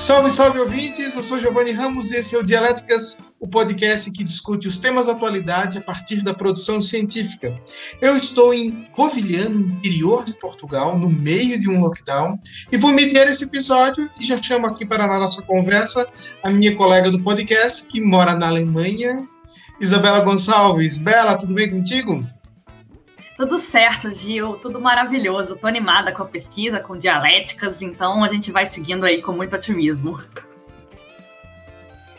Salve, salve ouvintes! Eu sou Giovanni Ramos e esse é o Dialéticas, o podcast que discute os temas da atualidade a partir da produção científica. Eu estou em Covilhã, interior de Portugal, no meio de um lockdown, e vou meter esse episódio e já chamo aqui para a nossa conversa a minha colega do podcast, que mora na Alemanha, Isabela Gonçalves. Bela, tudo bem contigo? Tudo certo, Gil, tudo maravilhoso. Tô animada com a pesquisa, com dialéticas, então a gente vai seguindo aí com muito otimismo.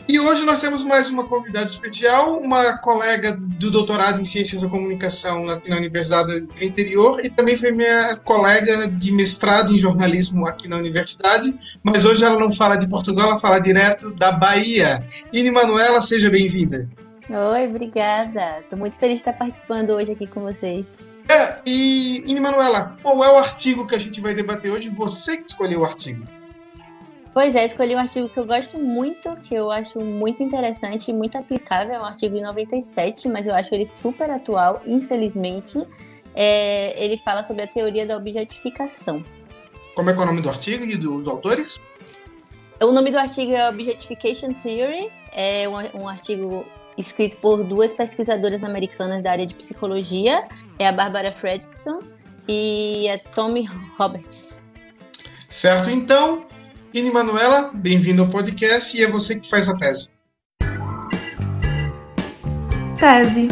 E hoje nós temos mais uma convidada especial, uma colega do doutorado em Ciências da Comunicação aqui na Universidade do Interior e também foi minha colega de mestrado em jornalismo aqui na universidade, mas hoje ela não fala de Portugal, ela fala direto da Bahia. Ine Manuela, seja bem-vinda. Oi, obrigada. Estou muito feliz de estar participando hoje aqui com vocês. É, e, e Manuela, qual é o artigo que a gente vai debater hoje? Você que escolheu o artigo. Pois é, escolhi um artigo que eu gosto muito, que eu acho muito interessante e muito aplicável. É um artigo de 97, mas eu acho ele super atual, infelizmente. É, ele fala sobre a teoria da objetificação. Como é, é o nome do artigo e dos autores? O nome do artigo é Objectification Theory. É um, um artigo escrito por duas pesquisadoras americanas da área de psicologia, é a Barbara Fredrickson e a Tommy Roberts. Certo, então, Ine Manuela, bem-vindo ao podcast e é você que faz a tese. Tese.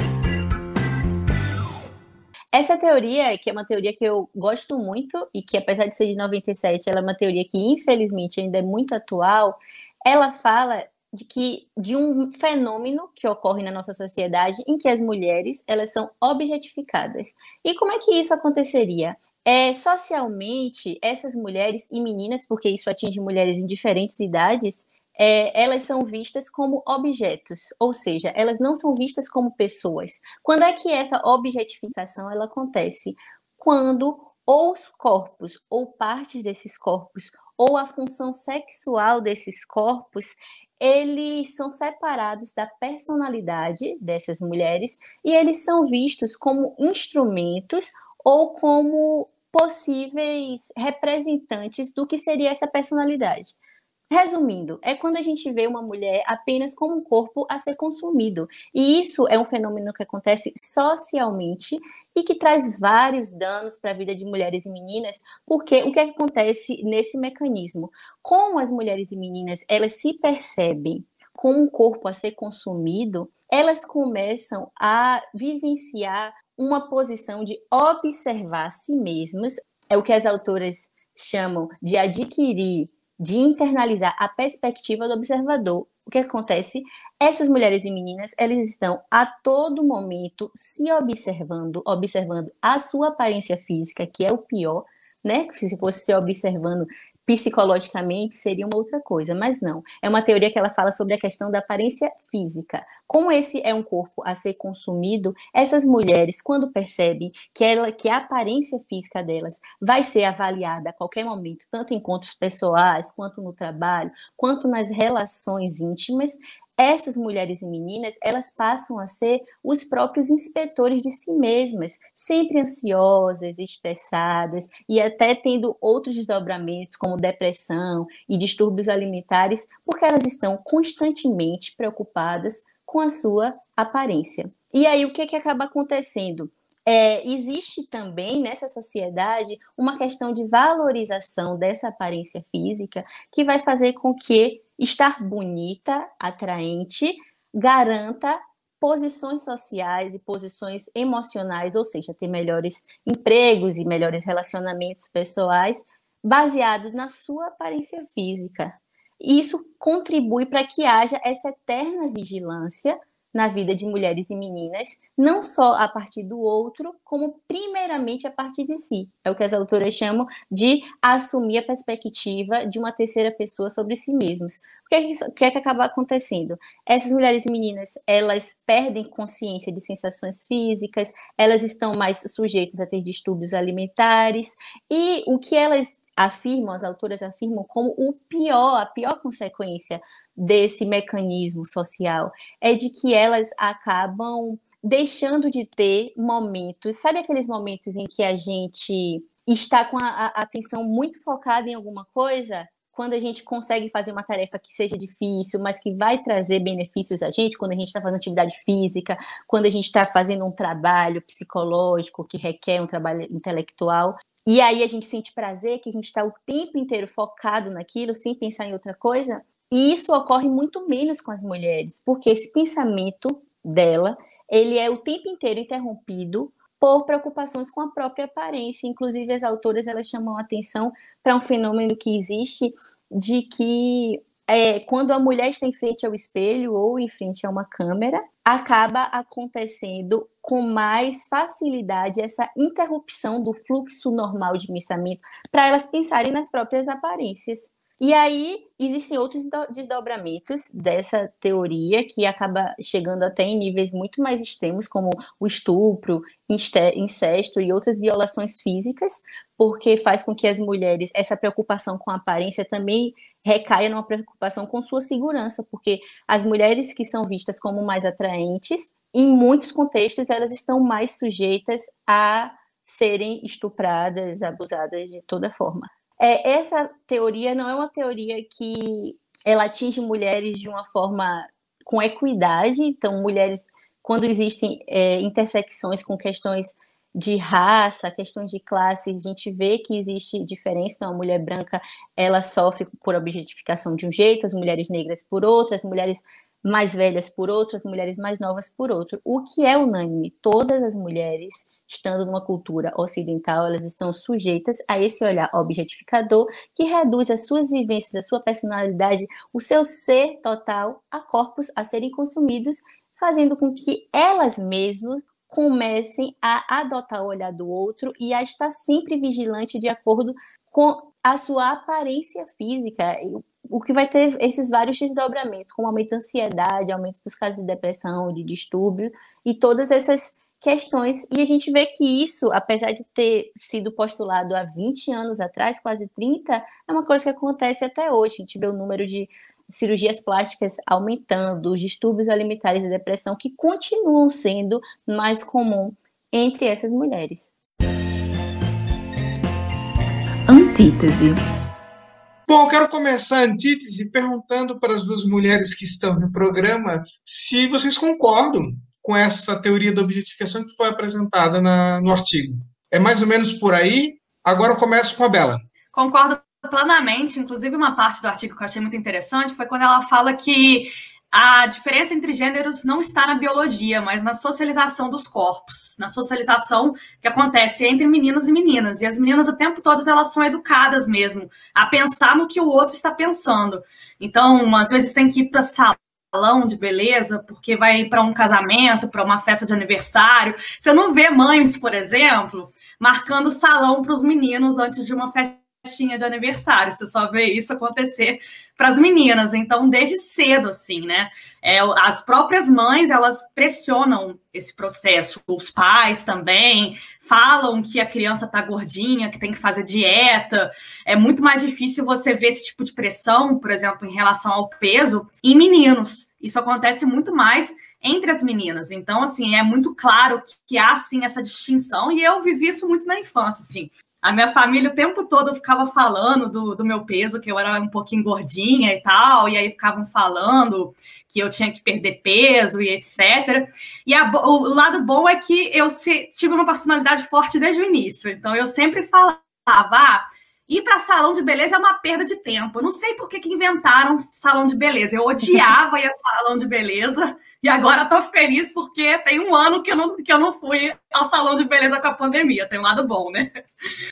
Essa teoria, que é uma teoria que eu gosto muito e que, apesar de ser de 97, ela é uma teoria que, infelizmente, ainda é muito atual, ela fala de que de um fenômeno que ocorre na nossa sociedade em que as mulheres elas são objetificadas. E como é que isso aconteceria? É, socialmente, essas mulheres e meninas, porque isso atinge mulheres em diferentes idades, é, elas são vistas como objetos, ou seja, elas não são vistas como pessoas. Quando é que essa objetificação ela acontece? Quando ou os corpos ou partes desses corpos ou a função sexual desses corpos eles são separados da personalidade dessas mulheres e eles são vistos como instrumentos ou como possíveis representantes do que seria essa personalidade. Resumindo, é quando a gente vê uma mulher apenas como um corpo a ser consumido. E isso é um fenômeno que acontece socialmente e que traz vários danos para a vida de mulheres e meninas, porque o que acontece nesse mecanismo? Como as mulheres e meninas elas se percebem como um corpo a ser consumido, elas começam a vivenciar uma posição de observar si mesmas, é o que as autoras chamam de adquirir de internalizar a perspectiva do observador. O que acontece? Essas mulheres e meninas, elas estão a todo momento se observando, observando a sua aparência física, que é o pior, né? Se fosse se observando psicologicamente seria uma outra coisa, mas não. É uma teoria que ela fala sobre a questão da aparência física. Como esse é um corpo a ser consumido, essas mulheres, quando percebem que, ela, que a aparência física delas vai ser avaliada a qualquer momento, tanto em encontros pessoais, quanto no trabalho, quanto nas relações íntimas, essas mulheres e meninas, elas passam a ser os próprios inspetores de si mesmas, sempre ansiosas, estressadas e até tendo outros desdobramentos, como depressão e distúrbios alimentares, porque elas estão constantemente preocupadas com a sua aparência. E aí, o que, é que acaba acontecendo? É, existe também nessa sociedade uma questão de valorização dessa aparência física que vai fazer com que estar bonita, atraente, garanta posições sociais e posições emocionais, ou seja, ter melhores empregos e melhores relacionamentos pessoais, baseado na sua aparência física. E isso contribui para que haja essa eterna vigilância na vida de mulheres e meninas, não só a partir do outro, como primeiramente a partir de si. É o que as autoras chamam de assumir a perspectiva de uma terceira pessoa sobre si mesmos. O que é que, o que, é que acaba acontecendo? Essas mulheres e meninas, elas perdem consciência de sensações físicas, elas estão mais sujeitas a ter distúrbios alimentares, e o que elas afirmam, as autoras afirmam como o pior, a pior consequência desse mecanismo social é de que elas acabam deixando de ter momentos, sabe aqueles momentos em que a gente está com a, a atenção muito focada em alguma coisa? quando a gente consegue fazer uma tarefa que seja difícil, mas que vai trazer benefícios a gente, quando a gente está fazendo atividade física, quando a gente está fazendo um trabalho psicológico que requer um trabalho intelectual. E aí a gente sente prazer, que a gente está o tempo inteiro focado naquilo, sem pensar em outra coisa. E isso ocorre muito menos com as mulheres, porque esse pensamento dela, ele é o tempo inteiro interrompido por preocupações com a própria aparência. Inclusive, as autoras elas chamam atenção para um fenômeno que existe de que é, quando a mulher está em frente ao espelho ou em frente a uma câmera, acaba acontecendo com mais facilidade essa interrupção do fluxo normal de pensamento para elas pensarem nas próprias aparências. E aí existem outros desdobramentos dessa teoria que acaba chegando até em níveis muito mais extremos, como o estupro, incesto e outras violações físicas, porque faz com que as mulheres, essa preocupação com a aparência também recaia numa preocupação com sua segurança, porque as mulheres que são vistas como mais atraentes, em muitos contextos, elas estão mais sujeitas a serem estupradas, abusadas de toda forma. É, essa teoria não é uma teoria que ela atinge mulheres de uma forma com equidade, então mulheres quando existem é, intersecções com questões de raça, questões de classe, a gente vê que existe diferença. Então, a mulher branca ela sofre por objetificação de um jeito, as mulheres negras por outro, as mulheres mais velhas por outro, as mulheres mais novas por outro. O que é unânime? Todas as mulheres estando numa cultura ocidental, elas estão sujeitas a esse olhar objetificador que reduz as suas vivências, a sua personalidade, o seu ser total a corpos a serem consumidos, fazendo com que elas mesmas comecem a adotar o olhar do outro e a estar sempre vigilante de acordo com a sua aparência física, o que vai ter esses vários desdobramentos, como aumento da ansiedade, aumento dos casos de depressão, de distúrbio, e todas essas questões. E a gente vê que isso, apesar de ter sido postulado há 20 anos atrás, quase 30, é uma coisa que acontece até hoje. A gente vê o número de cirurgias plásticas aumentando, os distúrbios alimentares e depressão que continuam sendo mais comum entre essas mulheres. Antítese. Bom, eu quero começar a antítese perguntando para as duas mulheres que estão no programa se vocês concordam com essa teoria da objetificação que foi apresentada na, no artigo. É mais ou menos por aí. Agora eu começo com a Bela. Concordo plenamente. Inclusive, uma parte do artigo que eu achei muito interessante foi quando ela fala que a diferença entre gêneros não está na biologia, mas na socialização dos corpos, na socialização que acontece entre meninos e meninas. E as meninas, o tempo todo, elas são educadas mesmo a pensar no que o outro está pensando. Então, às vezes tem que ir para sala salão de beleza, porque vai para um casamento, para uma festa de aniversário. Você não vê mães, por exemplo, marcando salão para os meninos antes de uma festinha de aniversário. Você só vê isso acontecer para as meninas. Então, desde cedo, assim, né? É, as próprias mães elas pressionam esse processo. Os pais também falam que a criança está gordinha, que tem que fazer dieta. É muito mais difícil você ver esse tipo de pressão, por exemplo, em relação ao peso, em meninos. Isso acontece muito mais entre as meninas. Então, assim, é muito claro que, que há, sim, essa distinção. E eu vivi isso muito na infância, assim. A minha família o tempo todo ficava falando do, do meu peso, que eu era um pouquinho gordinha e tal, e aí ficavam falando que eu tinha que perder peso e etc. E a, o lado bom é que eu se, tive uma personalidade forte desde o início, então eu sempre falava, ah, ir para salão de beleza é uma perda de tempo. Eu não sei por que, que inventaram salão de beleza. Eu odiava ir a salão de beleza. E agora estou feliz porque tem um ano que eu, não, que eu não fui ao salão de beleza com a pandemia. Tem um lado bom, né?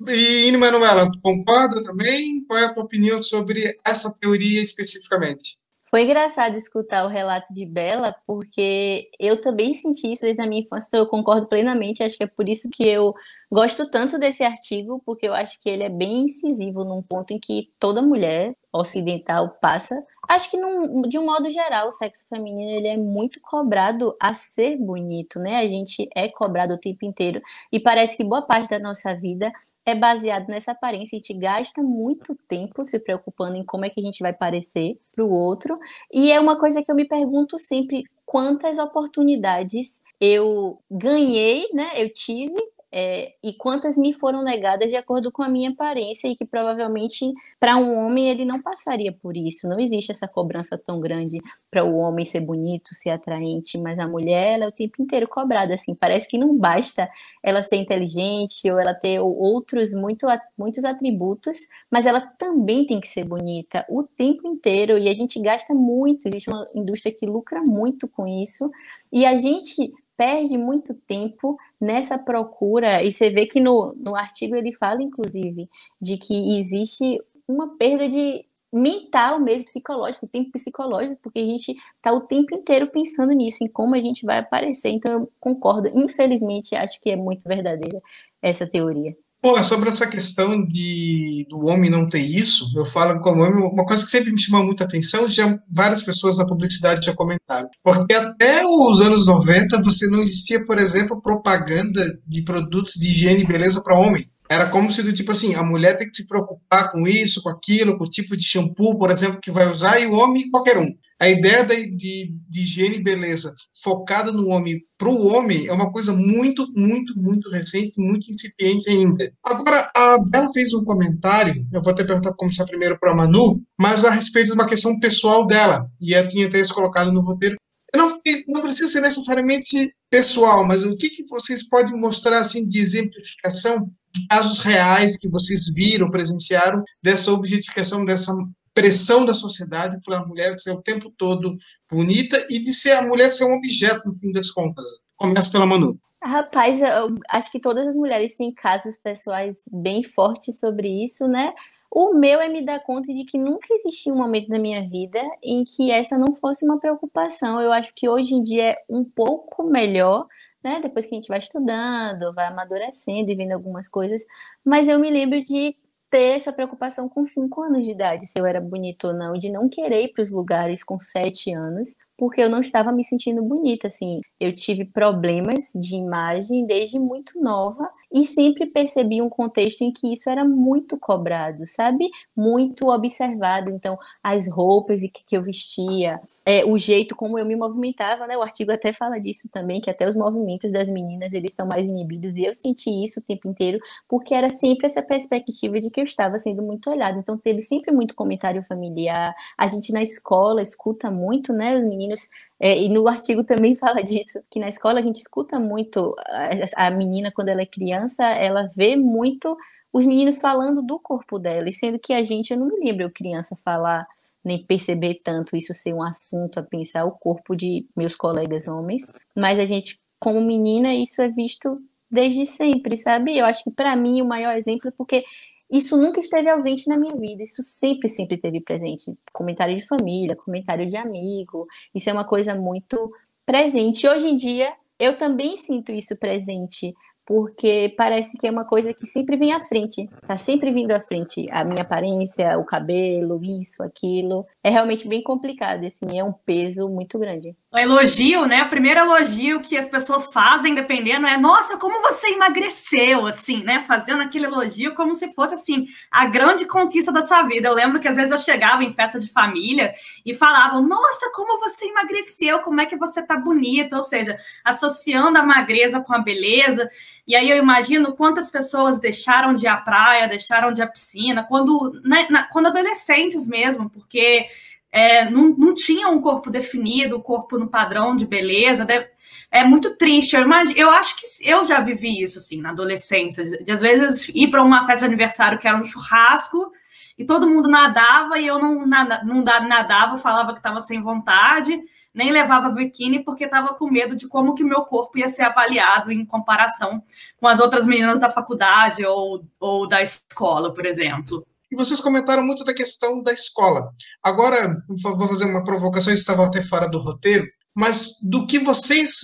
E, Manuela, concorda também? Qual é a tua opinião sobre essa teoria especificamente? Foi engraçado escutar o relato de Bela, porque eu também senti isso desde a minha infância, então eu concordo plenamente. Acho que é por isso que eu gosto tanto desse artigo, porque eu acho que ele é bem incisivo num ponto em que toda mulher ocidental passa. Acho que, num, de um modo geral, o sexo feminino ele é muito cobrado a ser bonito, né? A gente é cobrado o tempo inteiro. E parece que boa parte da nossa vida é baseado nessa aparência. A gente gasta muito tempo se preocupando em como é que a gente vai parecer para o outro. E é uma coisa que eu me pergunto sempre: quantas oportunidades eu ganhei, né? Eu tive é, e quantas me foram negadas de acordo com a minha aparência e que provavelmente para um homem ele não passaria por isso. Não existe essa cobrança tão grande para o homem ser bonito, ser atraente, mas a mulher ela é o tempo inteiro cobrada assim. Parece que não basta ela ser inteligente ou ela ter outros muito, muitos atributos, mas ela também tem que ser bonita o tempo inteiro e a gente gasta muito. Existe uma indústria que lucra muito com isso e a gente perde muito tempo nessa procura, e você vê que no, no artigo ele fala, inclusive, de que existe uma perda de mental mesmo, psicológico, tempo psicológico, porque a gente está o tempo inteiro pensando nisso, em como a gente vai aparecer. Então, eu concordo, infelizmente, acho que é muito verdadeira essa teoria. Pô, sobre essa questão de do homem não ter isso, eu falo como homem, uma coisa que sempre me chama muita atenção, já várias pessoas na publicidade já comentaram. Porque até os anos 90 você não existia, por exemplo, propaganda de produtos de higiene e beleza para homem. Era como se do tipo assim, a mulher tem que se preocupar com isso, com aquilo, com o tipo de shampoo, por exemplo, que vai usar, e o homem qualquer um a ideia de, de, de higiene e beleza focada no homem para o homem é uma coisa muito, muito, muito recente, muito incipiente ainda. Agora, a Bela fez um comentário, eu vou até perguntar começar primeiro para a Manu, mas a respeito de uma questão pessoal dela, e eu tinha até isso colocado no roteiro. Não, não, precisa ser necessariamente pessoal, mas o que, que vocês podem mostrar assim de exemplificação casos reais que vocês viram, presenciaram dessa objetificação, dessa pressão da sociedade para a mulher ser o tempo todo bonita e de ser a mulher ser um objeto no fim das contas. Começa pela Manu. Rapaz, eu acho que todas as mulheres têm casos pessoais bem fortes sobre isso, né? O meu é me dar conta de que nunca existiu um momento da minha vida em que essa não fosse uma preocupação. Eu acho que hoje em dia é um pouco melhor, né? Depois que a gente vai estudando, vai amadurecendo e vendo algumas coisas. Mas eu me lembro de ter essa preocupação com cinco anos de idade, se eu era bonita ou não, de não querer ir para os lugares com sete anos, porque eu não estava me sentindo bonita, assim. Eu tive problemas de imagem desde muito nova e sempre percebi um contexto em que isso era muito cobrado, sabe? Muito observado. Então, as roupas que, eu vestia, é, o jeito como eu me movimentava, né? O artigo até fala disso também, que até os movimentos das meninas, eles são mais inibidos e eu senti isso o tempo inteiro, porque era sempre essa perspectiva de que eu estava sendo muito olhada. Então, teve sempre muito comentário familiar. A gente na escola escuta muito, né? Os meninos, é, e no artigo também fala disso, que na escola a gente escuta muito a, a menina, quando ela é criança, ela vê muito os meninos falando do corpo dela, e sendo que a gente, eu não me lembro eu criança falar, nem perceber tanto isso ser um assunto a pensar o corpo de meus colegas homens, mas a gente, como menina, isso é visto desde sempre, sabe? Eu acho que para mim o maior exemplo é porque isso nunca esteve ausente na minha vida, isso sempre, sempre esteve presente. Comentário de família, comentário de amigo, isso é uma coisa muito presente. Hoje em dia, eu também sinto isso presente porque parece que é uma coisa que sempre vem à frente, tá sempre vindo à frente, a minha aparência, o cabelo, isso, aquilo. É realmente bem complicado, assim, é um peso muito grande. O elogio, né? O primeiro elogio que as pessoas fazem, dependendo, é nossa, como você emagreceu, assim, né? Fazendo aquele elogio como se fosse, assim, a grande conquista da sua vida. Eu lembro que às vezes eu chegava em festa de família e falavam, nossa, como você emagreceu, como é que você tá bonita, ou seja, associando a magreza com a beleza. E aí eu imagino quantas pessoas deixaram de ir à praia, deixaram de ir à piscina, quando, né, na, quando adolescentes mesmo, porque é, não, não tinha um corpo definido, o corpo no padrão de beleza. é muito triste. Eu, imagino, eu acho que eu já vivi isso assim na adolescência, de, de às vezes ir para uma festa de aniversário que era um churrasco e todo mundo nadava e eu não, nada, não nadava, falava que estava sem vontade nem levava biquíni porque estava com medo de como que meu corpo ia ser avaliado em comparação com as outras meninas da faculdade ou, ou da escola, por exemplo. E vocês comentaram muito da questão da escola. Agora, vou fazer uma provocação, estava até fora do roteiro, mas do que vocês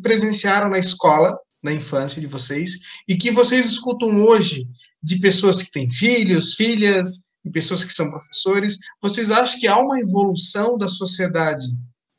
presenciaram na escola, na infância de vocês, e que vocês escutam hoje de pessoas que têm filhos, filhas, e pessoas que são professores, vocês acham que há uma evolução da sociedade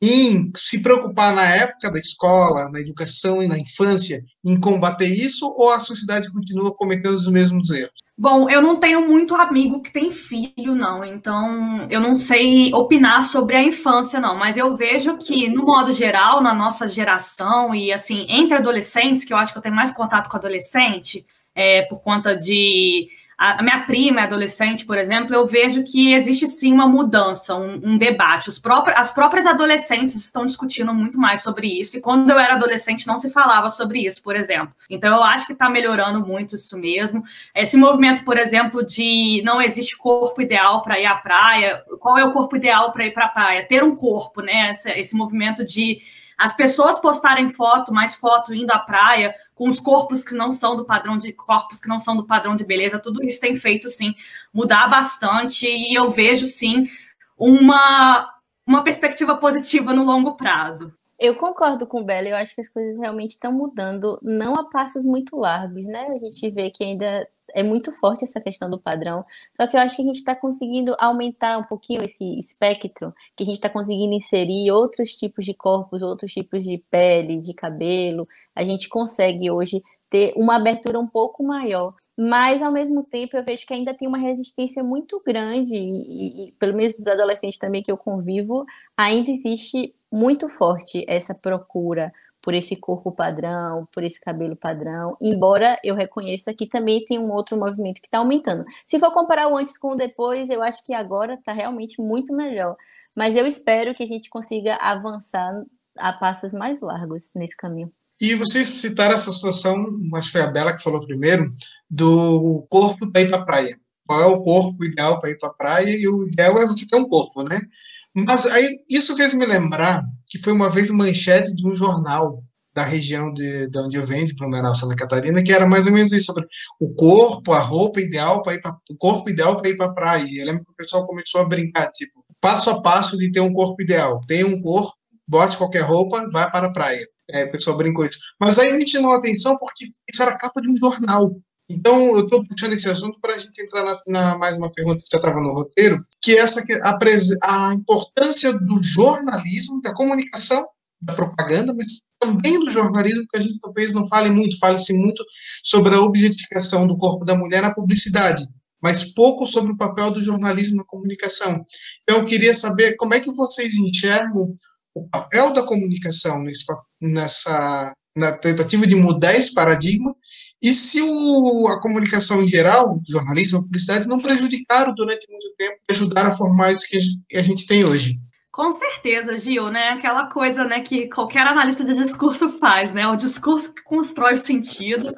em se preocupar na época da escola, na educação e na infância, em combater isso, ou a sociedade continua cometendo os mesmos erros? Bom, eu não tenho muito amigo que tem filho, não, então eu não sei opinar sobre a infância, não, mas eu vejo que, no modo geral, na nossa geração, e assim, entre adolescentes, que eu acho que eu tenho mais contato com adolescente, é, por conta de a, minha prima é adolescente, por exemplo, eu vejo que existe sim uma mudança, um, um debate. Próprios, as próprias adolescentes estão discutindo muito mais sobre isso, e quando eu era adolescente não se falava sobre isso, por exemplo. Então eu acho que está melhorando muito isso mesmo. Esse movimento, por exemplo, de não existe corpo ideal para ir à praia. Qual é o corpo ideal para ir para a praia? Ter um corpo, né? Esse, esse movimento de as pessoas postarem foto, mais foto indo à praia, com os corpos que não são do padrão de corpos que não são do padrão de beleza, tudo isso tem feito sim mudar bastante e eu vejo sim uma uma perspectiva positiva no longo prazo. Eu concordo com o Bela, eu acho que as coisas realmente estão mudando, não a passos muito largos, né? A gente vê que ainda é muito forte essa questão do padrão. Só que eu acho que a gente está conseguindo aumentar um pouquinho esse espectro, que a gente está conseguindo inserir outros tipos de corpos, outros tipos de pele, de cabelo. A gente consegue hoje ter uma abertura um pouco maior. Mas, ao mesmo tempo, eu vejo que ainda tem uma resistência muito grande, e, e pelo menos dos adolescentes também que eu convivo, ainda existe muito forte essa procura por esse corpo padrão, por esse cabelo padrão, embora eu reconheça que também tem um outro movimento que está aumentando. Se for comparar o antes com o depois, eu acho que agora está realmente muito melhor. Mas eu espero que a gente consiga avançar a passos mais largos nesse caminho. E vocês citaram essa situação, acho que foi a Bela que falou primeiro, do corpo para ir para a praia. Qual é o corpo ideal para ir para a praia? E o ideal é você ter um corpo, né? Mas aí isso fez me lembrar que foi uma vez manchete de um jornal da região de, de onde eu venho, de Blumenau, Santa Catarina, que era mais ou menos isso sobre o corpo, a roupa ideal para ir para o corpo ideal para ir para a praia. Eu lembro que o pessoal começou a brincar, tipo, passo a passo de ter um corpo ideal. Tem um corpo, bote qualquer roupa, vai para a praia. É, o pessoal brincou isso. Mas aí me chamou a atenção porque isso era capa de um jornal. Então, eu estou puxando esse assunto para a gente entrar na, na, mais uma pergunta que já estava no roteiro, que é essa a, a importância do jornalismo, da comunicação, da propaganda, mas também do jornalismo, que a gente talvez não fale muito, fale-se muito sobre a objetificação do corpo da mulher na publicidade, mas pouco sobre o papel do jornalismo na comunicação. Então, eu queria saber como é que vocês enxergam o papel da comunicação nesse, nessa na tentativa de mudar esse paradigma e se o, a comunicação em geral, jornalismo, a publicidade, não prejudicaram durante muito tempo, ajudaram a formar isso que a gente tem hoje? Com certeza, Gil, né? Aquela coisa né, que qualquer analista de discurso faz, né? O discurso que constrói o sentido,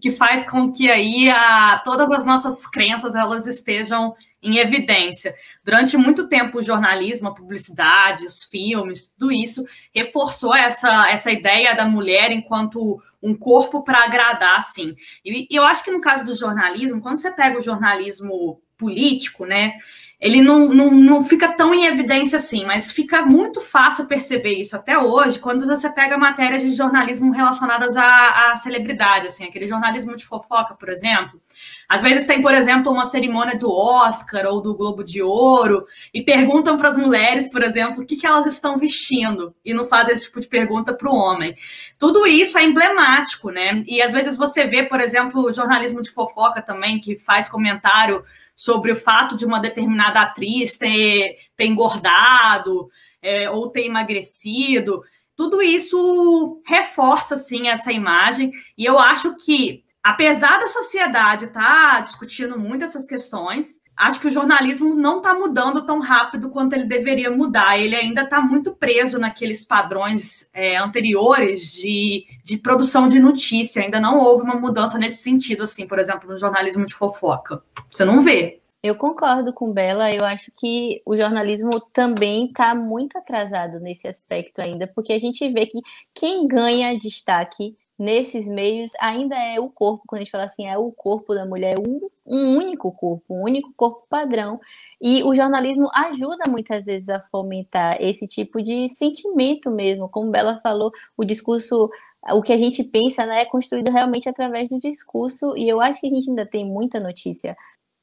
que faz com que aí a, todas as nossas crenças elas estejam em evidência. Durante muito tempo, o jornalismo, a publicidade, os filmes, tudo isso reforçou essa, essa ideia da mulher enquanto um corpo para agradar, assim. E, e eu acho que no caso do jornalismo, quando você pega o jornalismo político, né? Ele não, não, não fica tão em evidência assim, mas fica muito fácil perceber isso até hoje quando você pega matérias de jornalismo relacionadas à, à celebridade, assim, aquele jornalismo de fofoca, por exemplo. Às vezes tem, por exemplo, uma cerimônia do Oscar ou do Globo de Ouro e perguntam para as mulheres, por exemplo, o que, que elas estão vestindo e não fazem esse tipo de pergunta para o homem. Tudo isso é emblemático, né? E às vezes você vê, por exemplo, jornalismo de fofoca também, que faz comentário sobre o fato de uma determinada atriz ter, ter engordado é, ou ter emagrecido. Tudo isso reforça, sim, essa imagem. E eu acho que apesar da sociedade estar tá discutindo muito essas questões, acho que o jornalismo não está mudando tão rápido quanto ele deveria mudar. Ele ainda está muito preso naqueles padrões é, anteriores de, de produção de notícia. Ainda não houve uma mudança nesse sentido, assim, por exemplo, no jornalismo de fofoca. Você não vê. Eu concordo com Bela. Eu acho que o jornalismo também está muito atrasado nesse aspecto ainda, porque a gente vê que quem ganha destaque nesses meios ainda é o corpo, quando a gente fala assim, é o corpo da mulher, um, um único corpo, um único corpo padrão. E o jornalismo ajuda muitas vezes a fomentar esse tipo de sentimento mesmo. Como Bela falou, o discurso, o que a gente pensa né, é construído realmente através do discurso, e eu acho que a gente ainda tem muita notícia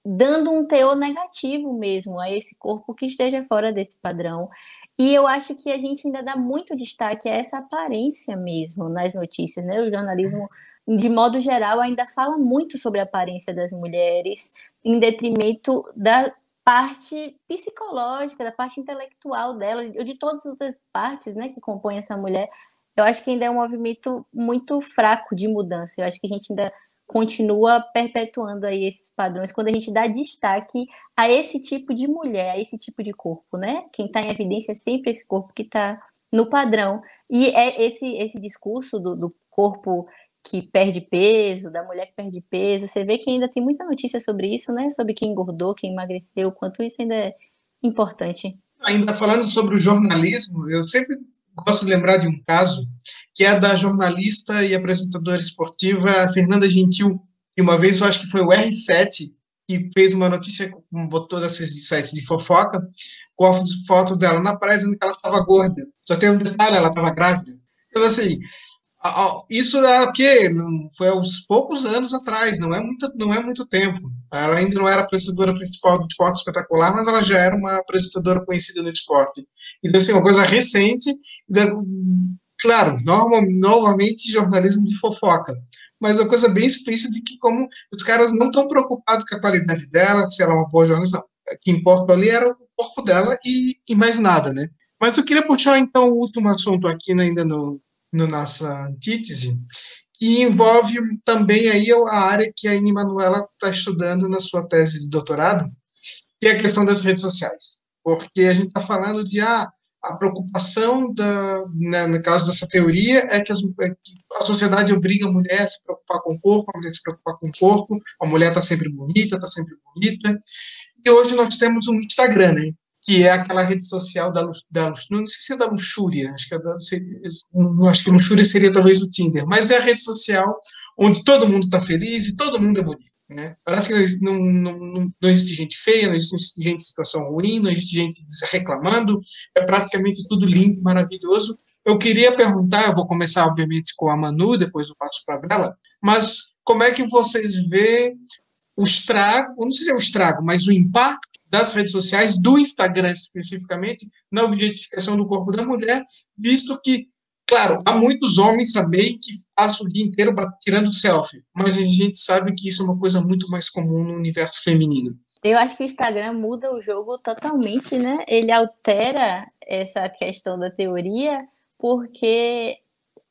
dando um teor negativo mesmo a esse corpo que esteja fora desse padrão. E eu acho que a gente ainda dá muito destaque a essa aparência mesmo nas notícias, né? O jornalismo de modo geral, ainda fala muito sobre a aparência das mulheres, em detrimento da parte psicológica, da parte intelectual dela, ou de todas as outras partes né, que compõem essa mulher. Eu acho que ainda é um movimento muito fraco de mudança. Eu acho que a gente ainda continua perpetuando aí esses padrões quando a gente dá destaque a esse tipo de mulher, a esse tipo de corpo, né? Quem está em evidência é sempre esse corpo que está no padrão. E é esse, esse discurso do, do corpo que perde peso, da mulher que perde peso, você vê que ainda tem muita notícia sobre isso, né? Sobre quem engordou, quem emagreceu, quanto isso ainda é importante. Ainda falando sobre o jornalismo, eu sempre gosto de lembrar de um caso que é da jornalista e apresentadora esportiva Fernanda Gentil, que uma vez eu acho que foi o R7 que fez uma notícia, botou desses sites de fofoca, com a foto dela na praia dizendo que ela estava gorda. Só tem um detalhe, ela estava grávida. Então, assim, isso era o quê? Foi uns poucos anos atrás, não é muito, não é muito tempo. Ela ainda não era apresentadora principal do esporte espetacular, mas ela já era uma apresentadora conhecida no esporte. Então, assim, uma coisa recente, claro, normal, novamente jornalismo de fofoca, mas uma coisa bem explícita de que como os caras não estão preocupados com a qualidade dela, se ela é uma boa jornalista. O que importa ali era o corpo dela e, e mais nada, né? Mas eu queria puxar, então, o último assunto aqui né, ainda no, no nossa antítese, que envolve também aí a área que a Ine Manuela está estudando na sua tese de doutorado, que é a questão das redes sociais. Porque a gente está falando de ah, a preocupação, da, né, no caso dessa teoria, é que, as, é que, a sociedade obriga a mulher a se preocupar com o corpo, a mulher se preocupar com o corpo, a mulher está sempre bonita, está sempre bonita. E hoje nós temos um Instagram, né? que é aquela rede social da, da não sei se é da luxúria, acho que, é da, acho que luxúria seria talvez o Tinder, mas é a rede social onde todo mundo está feliz e todo mundo é bonito. Né? Parece que não, não, não, não, existe gente feia, não existe gente em situação ruim, não existe gente reclamando, é praticamente tudo lindo, maravilhoso. Eu queria perguntar, eu vou começar, obviamente, com a Manu, depois eu passo para a Bela, mas como é que vocês vê o estrago, não sei se é o estrago, mas o impacto das redes sociais, do Instagram especificamente, na objetificação do corpo da mulher, visto que, claro, há muitos homens também que passam o dia inteiro tirando selfie, mas a gente sabe que isso é uma coisa muito mais comum no universo feminino. Eu acho que o Instagram muda o jogo totalmente, né? Ele altera essa questão da teoria, porque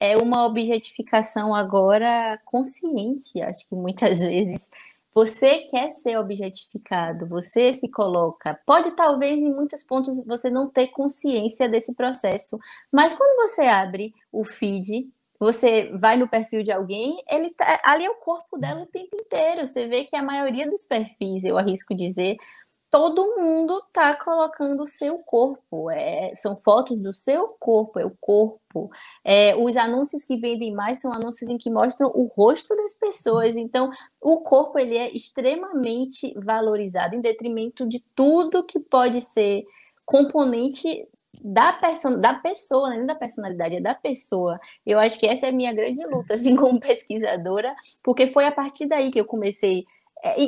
é uma objetificação agora consciente, acho que muitas vezes você quer ser objetificado, você se coloca. Pode talvez em muitos pontos você não ter consciência desse processo, mas quando você abre o feed, você vai no perfil de alguém, ele tá, ali é o corpo dela o tempo inteiro. Você vê que a maioria dos perfis, eu arrisco dizer, todo mundo tá colocando o seu corpo. É, são fotos do seu corpo, é o corpo. É, os anúncios que vendem mais são anúncios em que mostram o rosto das pessoas. Então, o corpo ele é extremamente valorizado em detrimento de tudo que pode ser componente da, perso da pessoa, nem da personalidade, é da pessoa. Eu acho que essa é a minha grande luta, assim, como pesquisadora, porque foi a partir daí que eu comecei. É,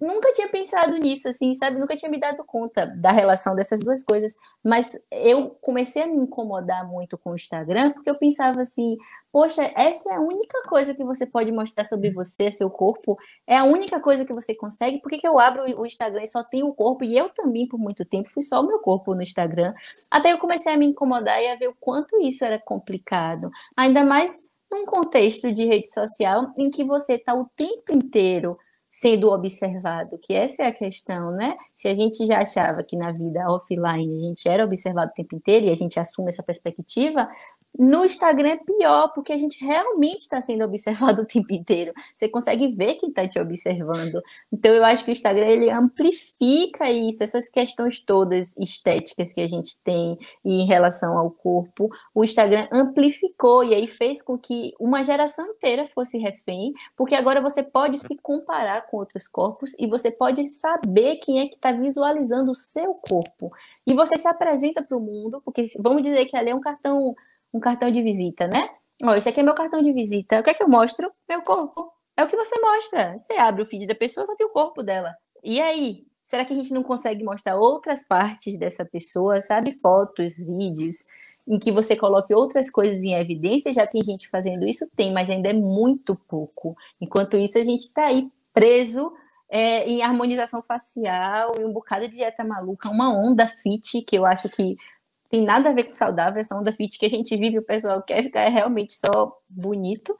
nunca tinha pensado nisso, assim, sabe? Nunca tinha me dado conta da relação dessas duas coisas. Mas eu comecei a me incomodar muito com o Instagram, porque eu pensava assim, poxa, essa é a única coisa que você pode mostrar sobre você, seu corpo, é a única coisa que você consegue. Por que, que eu abro o Instagram e só tenho o corpo? E eu também, por muito tempo, fui só o meu corpo no Instagram. Até eu comecei a me incomodar e a ver o quanto isso era complicado. Ainda mais num contexto de rede social em que você está o tempo inteiro sendo observado, que essa é a questão, né? Se a gente já achava que na vida offline a gente era observado o tempo inteiro e a gente assume essa perspectiva, no Instagram é pior, porque a gente realmente está sendo observado o tempo inteiro. Você consegue ver quem está te observando. Então, eu acho que o Instagram ele amplifica isso, essas questões todas estéticas que a gente tem em relação ao corpo. O Instagram amplificou e aí fez com que uma geração inteira fosse refém, porque agora você pode se comparar com outros corpos e você pode saber quem é que está visualizando o seu corpo. E você se apresenta para o mundo, porque vamos dizer que ali é um cartão um cartão de visita, né? Ó, esse aqui é meu cartão de visita. O que é que eu mostro? Meu corpo. É o que você mostra. Você abre o feed da pessoa, só tem o corpo dela. E aí? Será que a gente não consegue mostrar outras partes dessa pessoa, sabe? Fotos, vídeos. em que você coloque outras coisas em evidência, já tem gente fazendo isso? Tem, mas ainda é muito pouco. Enquanto isso, a gente está aí preso é, em harmonização facial, em um bocado de dieta maluca, uma onda fit, que eu acho que tem nada a ver com saudável, essa onda fit que a gente vive, o pessoal quer ficar realmente só bonito.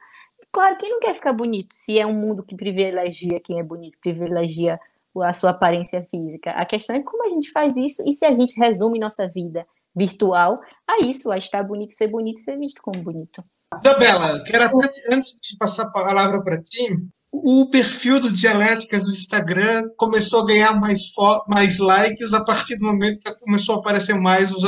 Claro, quem não quer ficar bonito? Se é um mundo que privilegia quem é bonito, privilegia a sua aparência física. A questão é como a gente faz isso e se a gente resume nossa vida virtual a isso, a estar bonito, ser bonito ser visto como bonito. Isabela, quero até, antes de passar a palavra para ti, o perfil do Dialéticas no Instagram começou a ganhar mais, mais likes a partir do momento que começou a aparecer mais os,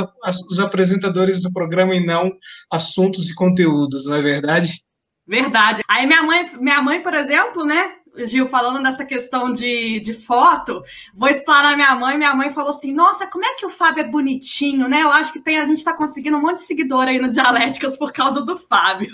os apresentadores do programa e não assuntos e conteúdos, não é verdade? Verdade. Aí minha mãe, minha mãe, por exemplo, né? Gil, falando dessa questão de, de foto, vou explanar minha mãe. Minha mãe falou assim: Nossa, como é que o Fábio é bonitinho, né? Eu acho que tem, a gente está conseguindo um monte de seguidor aí no Dialéticas por causa do Fábio.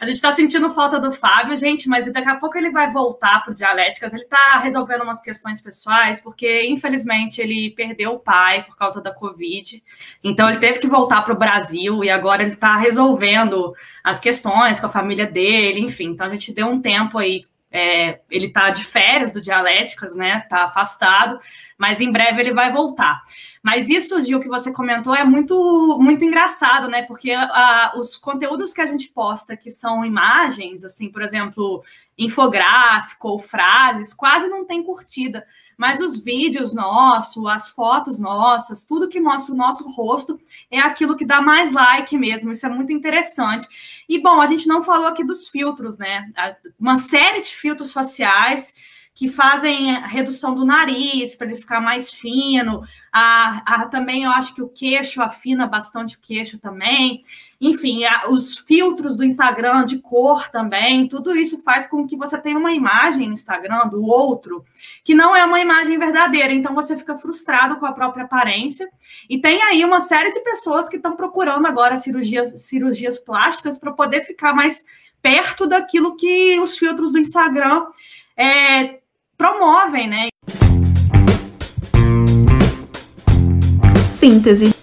A gente está sentindo falta do Fábio, gente, mas daqui a pouco ele vai voltar para o Dialéticas. Ele está resolvendo umas questões pessoais, porque infelizmente ele perdeu o pai por causa da Covid. Então ele teve que voltar para o Brasil e agora ele está resolvendo as questões com a família dele, enfim. Então a gente deu um tempo aí é, ele está de férias do Dialéticas, né? Está afastado, mas em breve ele vai voltar. Mas isso, Gil, que você comentou é muito, muito engraçado, né? Porque a, os conteúdos que a gente posta, que são imagens, assim, por exemplo, infográfico ou frases, quase não tem curtida. Mas os vídeos nossos, as fotos nossas, tudo que mostra o nosso rosto é aquilo que dá mais like mesmo. Isso é muito interessante. E bom, a gente não falou aqui dos filtros, né? Uma série de filtros faciais que fazem redução do nariz para ele ficar mais fino. A, a, também eu acho que o queixo afina bastante o queixo também. Enfim, a, os filtros do Instagram de cor também, tudo isso faz com que você tenha uma imagem no Instagram do outro que não é uma imagem verdadeira. Então você fica frustrado com a própria aparência. E tem aí uma série de pessoas que estão procurando agora cirurgias, cirurgias plásticas para poder ficar mais perto daquilo que os filtros do Instagram é, promovem, né? Síntese.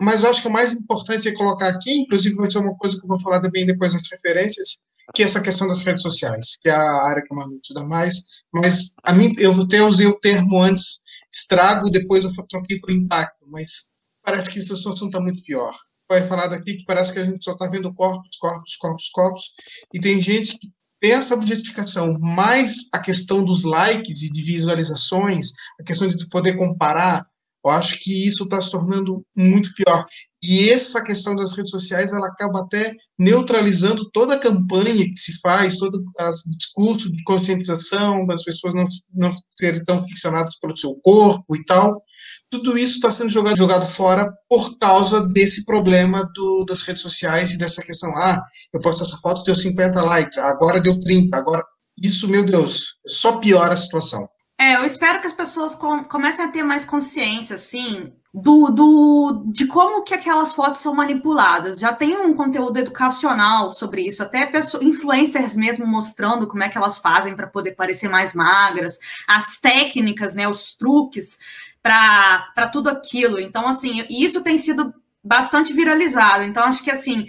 Mas eu acho que o mais importante é colocar aqui, inclusive vai ser uma coisa que eu vou falar também depois das referências, que é essa questão das redes sociais, que é a área que a Manu estuda mais, mas a mim, eu até usei o termo antes, estrago, depois eu troquei por impacto, mas parece que essa situação está muito pior. Vai falar daqui que parece que a gente só está vendo corpos, corpos, corpos, corpos, e tem gente que tem essa objetificação, mais a questão dos likes e de visualizações, a questão de poder comparar, eu acho que isso está se tornando muito pior. E essa questão das redes sociais, ela acaba até neutralizando toda a campanha que se faz, todo o discurso de conscientização das pessoas não, não serem tão ficcionadas pelo seu corpo e tal. Tudo isso está sendo jogado, jogado fora por causa desse problema do, das redes sociais e dessa questão. Ah, eu posto essa foto, deu 50 likes, agora deu 30, agora. Isso, meu Deus, só piora a situação. É, eu espero que as pessoas com, comecem a ter mais consciência, assim, do, do, de como que aquelas fotos são manipuladas. Já tem um conteúdo educacional sobre isso, até pessoas, influencers mesmo mostrando como é que elas fazem para poder parecer mais magras, as técnicas, né, os truques para tudo aquilo. Então, assim, isso tem sido bastante viralizado. Então, acho que assim,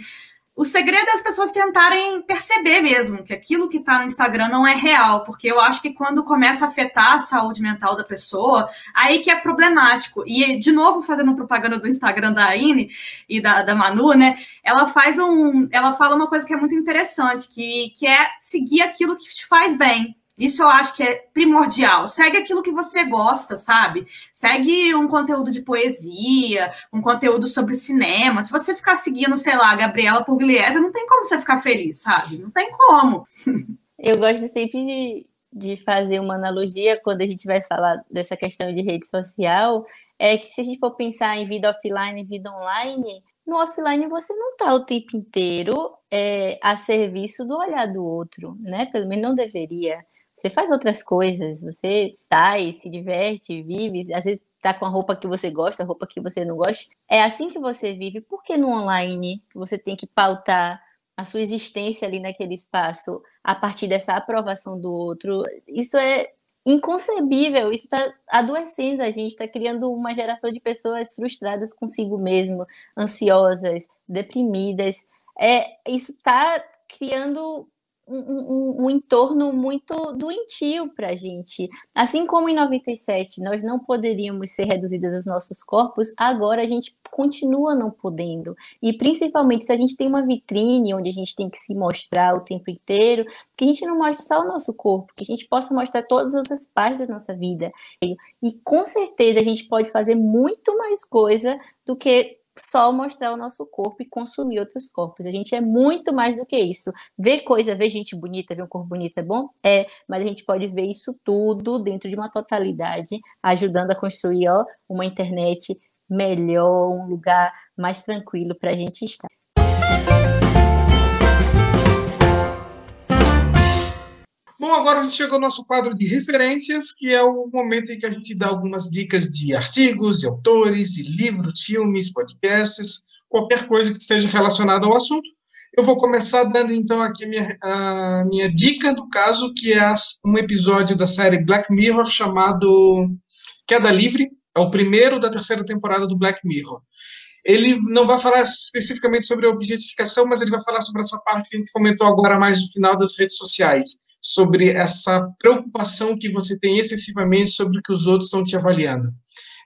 o segredo é as pessoas tentarem perceber mesmo que aquilo que está no Instagram não é real, porque eu acho que quando começa a afetar a saúde mental da pessoa, aí que é problemático. E, de novo, fazendo propaganda do Instagram da Aine e da, da Manu, né? Ela faz um. Ela fala uma coisa que é muito interessante, que, que é seguir aquilo que te faz bem. Isso eu acho que é primordial. Segue aquilo que você gosta, sabe? Segue um conteúdo de poesia, um conteúdo sobre cinema. Se você ficar seguindo, sei lá, Gabriela Pugliese, não tem como você ficar feliz, sabe? Não tem como. Eu gosto sempre de, de fazer uma analogia quando a gente vai falar dessa questão de rede social. É que se a gente for pensar em vida offline e vida online, no offline você não está o tempo inteiro é, a serviço do olhar do outro, né? Pelo menos não deveria. Você faz outras coisas, você tá e se diverte, vive, às vezes tá com a roupa que você gosta, a roupa que você não gosta. É assim que você vive. Por que no online você tem que pautar a sua existência ali naquele espaço a partir dessa aprovação do outro? Isso é inconcebível. Isso está adoecendo a gente, está criando uma geração de pessoas frustradas consigo mesmo, ansiosas, deprimidas. É, isso está criando um, um, um, entorno muito doentio para a gente. Assim como em 97 nós não poderíamos ser reduzidas aos nossos corpos, agora a gente continua não podendo. E principalmente se a gente tem uma vitrine onde a gente tem que se mostrar o tempo inteiro, que a gente não mostre só o nosso corpo, que a gente possa mostrar todas as outras partes da nossa vida. E, e com certeza a gente pode fazer muito mais coisa do que só mostrar o nosso corpo e consumir outros corpos. A gente é muito mais do que isso. Ver coisa, ver gente bonita, ver um corpo bonito é bom? É, mas a gente pode ver isso tudo dentro de uma totalidade, ajudando a construir ó, uma internet melhor, um lugar mais tranquilo para a gente estar. Bom, agora a gente chegou ao nosso quadro de referências, que é o momento em que a gente dá algumas dicas de artigos, de autores, de livros, filmes, podcasts, qualquer coisa que esteja relacionada ao assunto. Eu vou começar dando então aqui a minha, a minha dica, no caso, que é um episódio da série Black Mirror chamado Queda Livre. É o primeiro da terceira temporada do Black Mirror. Ele não vai falar especificamente sobre a objetificação, mas ele vai falar sobre essa parte que a gente comentou agora mais no final das redes sociais sobre essa preocupação que você tem excessivamente sobre o que os outros estão te avaliando.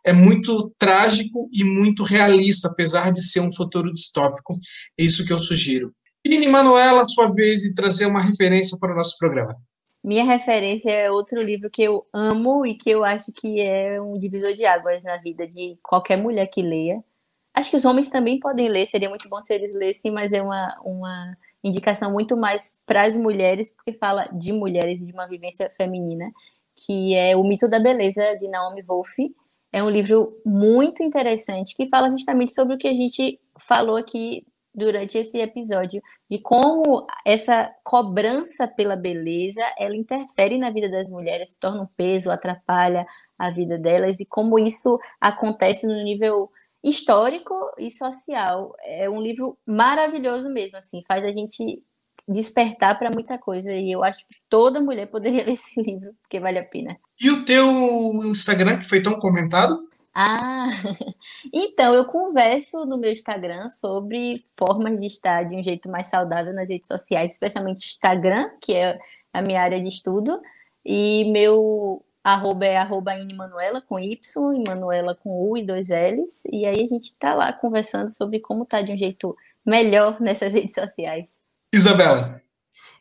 É muito trágico e muito realista, apesar de ser um futuro distópico. É isso que eu sugiro. E, Manuela, a sua vez, de trazer uma referência para o nosso programa. Minha referência é outro livro que eu amo e que eu acho que é um divisor de águas na vida de qualquer mulher que leia. Acho que os homens também podem ler, seria muito bom se eles lessem, mas é uma, uma indicação muito mais para as mulheres, porque fala de mulheres e de uma vivência feminina, que é O Mito da Beleza, de Naomi Wolf. É um livro muito interessante que fala justamente sobre o que a gente falou aqui durante esse episódio, de como essa cobrança pela beleza, ela interfere na vida das mulheres, se torna um peso, atrapalha a vida delas, e como isso acontece no nível histórico e social. É um livro maravilhoso mesmo, assim, faz a gente despertar para muita coisa e eu acho que toda mulher poderia ler esse livro, porque vale a pena. E o teu Instagram que foi tão comentado? Ah, então eu converso no meu Instagram sobre formas de estar de um jeito mais saudável nas redes sociais, especialmente Instagram, que é a minha área de estudo, e meu Arroba é arroba Manuela com Y, Manuela com U e dois L's. E aí a gente está lá conversando sobre como tá de um jeito melhor nessas redes sociais. Isabela.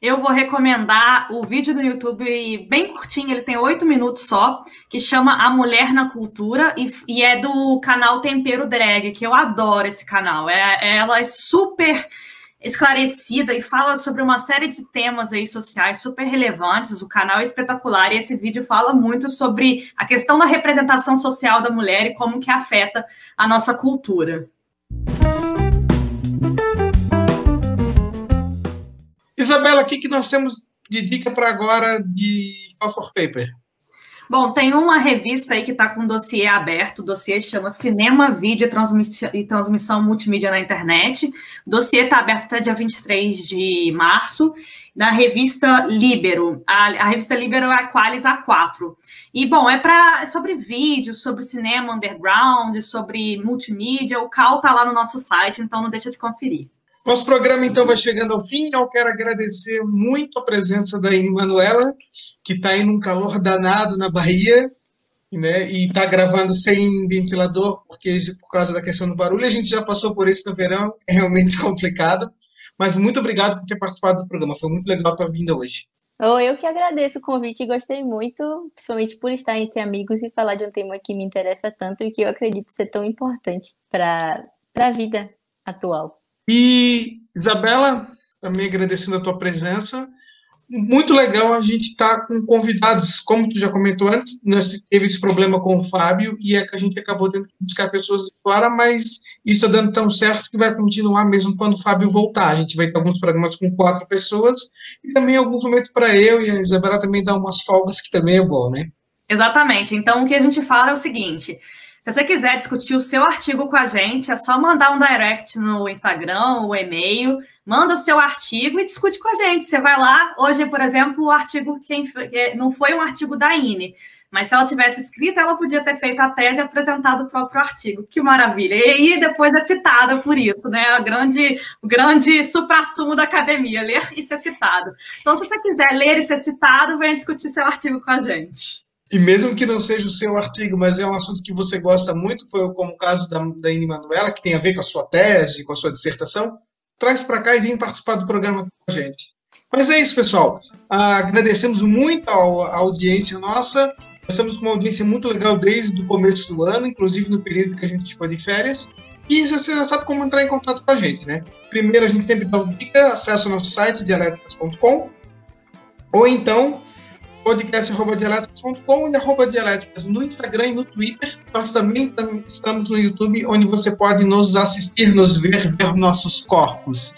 Eu vou recomendar o vídeo do YouTube bem curtinho, ele tem oito minutos só, que chama A Mulher na Cultura e, e, é do canal Tempero Drag, que eu adoro esse canal. É, ela é super esclarecida e fala sobre uma série de temas aí sociais super relevantes. O canal é espetacular e esse vídeo fala muito sobre a questão da representação social da mulher e como que afeta a nossa cultura. Isabela, o que, que nós temos de dica para agora de Call for Paper? Bom, tem uma revista aí que está com um dossiê aberto, o dossiê chama Cinema, Vídeo e Transmissão Multimídia na Internet. O dossiê está aberto até dia 23 de março, na revista Libero. A, a revista Libero é a Qualis A4. E, bom, é, pra, é sobre vídeo, sobre cinema underground, sobre multimídia. O Cal está lá no nosso site, então não deixa de conferir. Nosso programa, então, vai chegando ao fim. Eu quero agradecer muito a presença da Ine Manuela, que está aí num calor danado na Bahia, né? E está gravando sem ventilador, porque por causa da questão do barulho. A gente já passou por isso no verão, é realmente complicado. Mas muito obrigado por ter participado do programa. Foi muito legal a tua vinda hoje. Oh, eu que agradeço o convite e gostei muito, principalmente por estar entre amigos e falar de um tema que me interessa tanto e que eu acredito ser tão importante para a vida atual. E, Isabela, também agradecendo a tua presença. Muito legal a gente estar tá com convidados, como tu já comentou antes, nós teve esse problema com o Fábio e é que a gente acabou tendo que buscar pessoas de fora, mas isso está dando tão certo que vai continuar mesmo quando o Fábio voltar. A gente vai ter alguns programas com quatro pessoas e também alguns momentos para eu e a Isabela também dar umas folgas, que também é bom, né? Exatamente. Então, o que a gente fala é o seguinte: Se você quiser discutir o seu artigo com a gente, é só mandar um direct no Instagram, o e-mail, manda o seu artigo e discute com a gente. Você vai lá, hoje, por exemplo, o artigo quem não foi um artigo da INE, mas se ela tivesse escrito, ela podia ter feito a tese e apresentado o próprio artigo. Que maravilha! E, depois é citada por isso, né? A grande, o grande supra-sumo da academia, ler e ser citado. Então, se você quiser ler e ser citado, venha discutir seu artigo com a gente. E mesmo que não seja o seu artigo, mas é um assunto que você gosta muito, foi como o caso da, da Ine Manuela, que tem a ver com a sua tese, com a sua dissertação, traz para cá e vem participar do programa com a gente. Mas é isso, pessoal. agradecemos muito a, a audiência nossa. Nós estamos com uma audiência muito legal desde o começo do ano, inclusive no período que a gente ficou de férias. E você já sabe como entrar em contato com a gente, né? Primeiro, a gente sempre dá dica, acesse o nosso site, dialéticas.com, ou então podcast.dialéticas.com e arroba dialéticas no Instagram e no Twitter. Nós também estamos no YouTube, onde você pode nos assistir, nos ver, ver nossos corpos.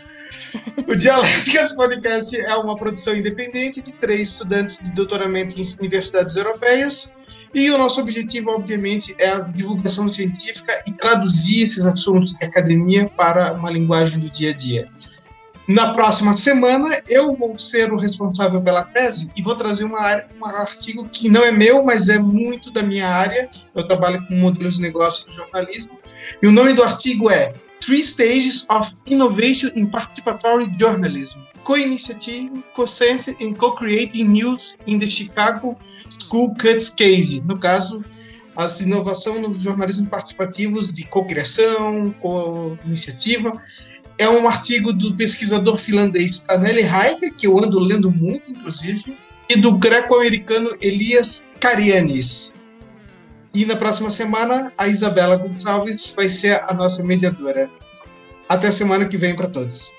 O Dialéticas Podcast é uma produção independente de três estudantes de doutoramento em universidades europeias. E o nosso objetivo, obviamente, é a divulgação científica e traduzir esses assuntos de academia para uma linguagem do dia a dia. Na próxima semana, eu vou ser o responsável pela tese e vou trazer uma, um artigo que não é meu, mas é muito da minha área. Eu trabalho com modelos de negócio de jornalismo. E o nome do artigo é Three Stages of Innovation in Participatory Journalism Co-Initiative, Co-Sense and Co-Creating News in the Chicago School Cuts Case. No caso, as inovações no jornalismo participativos de co-criação, co-iniciativa é um artigo do pesquisador finlandês Taneli Haika, que eu ando lendo muito, inclusive, e do greco-americano Elias Karianis. E na próxima semana, a Isabela Gonçalves vai ser a nossa mediadora. Até semana que vem para todos.